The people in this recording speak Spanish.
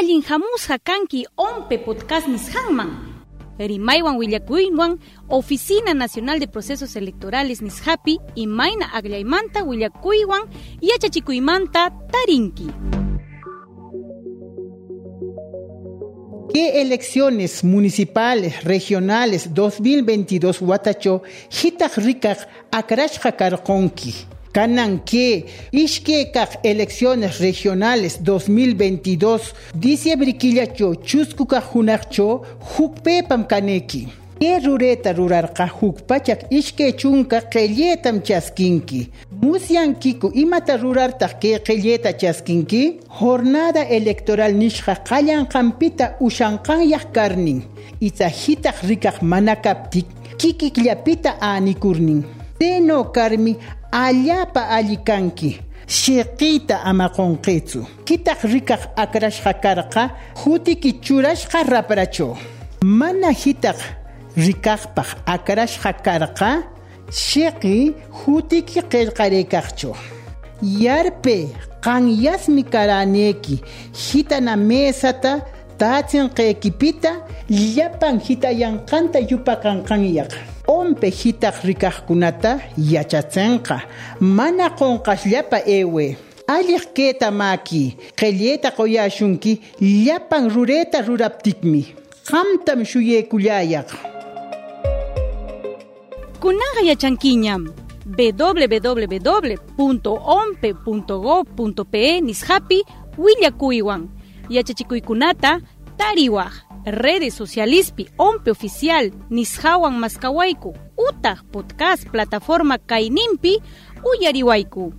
allin hamusqa kanki ompe podcast nisqanman rimaywan willakuywan Oficina Nacional de Procesos Electorales nishapi imayna agllaymanta willakuywan yachachikuymanta tarinki ¿Qué elecciones municipales, regionales 2022 Huatacho, hitak rikak akrashqa karqonki? Kanan que ishkekak elecciones regionales 2022 diciembre killacho chuskuka junarcho hukpepam kaneki. ¿Qué rureta rurarqa hukpachak ishke chunka qelletam chaskinki? Musyankiku imata rurartaq que qelleta chaskinki? Jornada electoral nishqa qallanqanpita ushanqanyaq karnin. Itzajitaq rikaq manakaptik kikikllapita anikurnin. Seno karmi allapa allikanki. Shiqita amaqonqitsu. Kitaq rikaq akrashqa karqa hutiki churashqa rapracho. Mana hitaq rikaqpaq akrashqa karqa shiqi hutiki. Yarpe qanyasmi karaneki hitana mesata tatsinqaykipita llapan hitayanqanta. Ompe hitaq rikaqkunata yachatsenqa mana qonqashllapa ewe. Alliq keta maki qelleta qoyashunki llapan rureta ruraptikmi. Qamtam shuyekulayaq. Kunaqa yachankiñam www.ompe.gov.pe nishapi willakuywan yachachikuykunata tariwaq redes socialispi ompe oficial nishawan maskawaiku utaq podcast plataforma kainimpi uyariwaiku